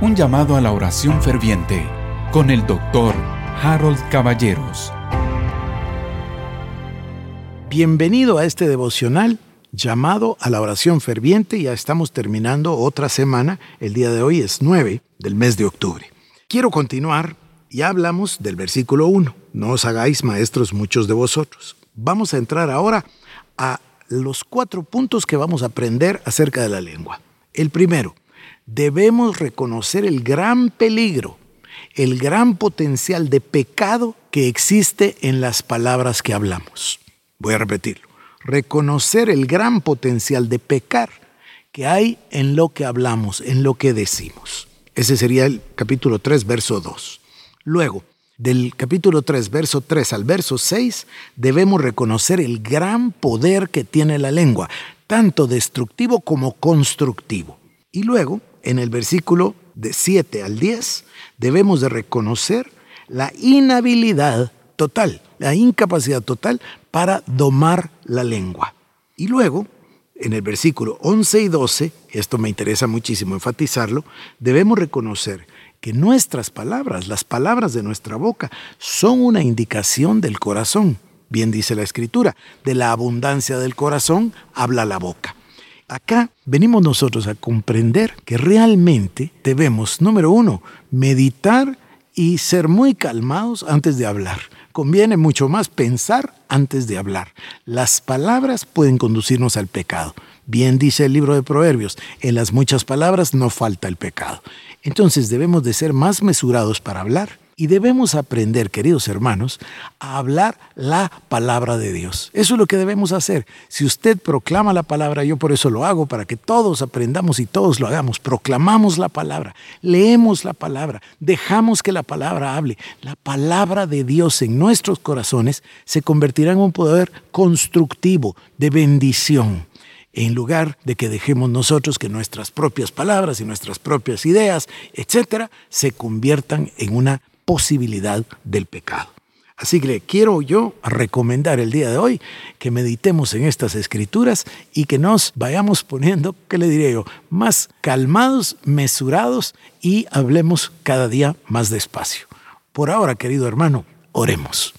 Un llamado a la oración ferviente con el doctor Harold Caballeros. Bienvenido a este devocional llamado a la oración ferviente. Ya estamos terminando otra semana. El día de hoy es 9 del mes de octubre. Quiero continuar. Ya hablamos del versículo 1. No os hagáis maestros muchos de vosotros. Vamos a entrar ahora a los cuatro puntos que vamos a aprender acerca de la lengua. El primero, debemos reconocer el gran peligro, el gran potencial de pecado que existe en las palabras que hablamos. Voy a repetirlo. Reconocer el gran potencial de pecar que hay en lo que hablamos, en lo que decimos. Ese sería el capítulo 3, verso 2. Luego, del capítulo 3, verso 3 al verso 6, debemos reconocer el gran poder que tiene la lengua, tanto destructivo como constructivo. Y luego, en el versículo de 7 al 10, debemos de reconocer la inhabilidad total, la incapacidad total para domar la lengua. Y luego, en el versículo 11 y 12, esto me interesa muchísimo enfatizarlo, debemos reconocer que nuestras palabras, las palabras de nuestra boca, son una indicación del corazón. Bien dice la escritura, de la abundancia del corazón habla la boca. Acá venimos nosotros a comprender que realmente debemos, número uno, meditar y ser muy calmados antes de hablar. Conviene mucho más pensar antes de hablar. Las palabras pueden conducirnos al pecado. Bien dice el libro de Proverbios, en las muchas palabras no falta el pecado. Entonces debemos de ser más mesurados para hablar y debemos aprender, queridos hermanos, a hablar la palabra de Dios. Eso es lo que debemos hacer. Si usted proclama la palabra, yo por eso lo hago, para que todos aprendamos y todos lo hagamos. Proclamamos la palabra, leemos la palabra, dejamos que la palabra hable. La palabra de Dios en nuestros corazones se convertirá en un poder constructivo, de bendición en lugar de que dejemos nosotros que nuestras propias palabras y nuestras propias ideas, etcétera, se conviertan en una posibilidad del pecado. Así que le quiero yo recomendar el día de hoy que meditemos en estas escrituras y que nos vayamos poniendo, ¿qué le diré yo? Más calmados, mesurados y hablemos cada día más despacio. Por ahora, querido hermano, oremos.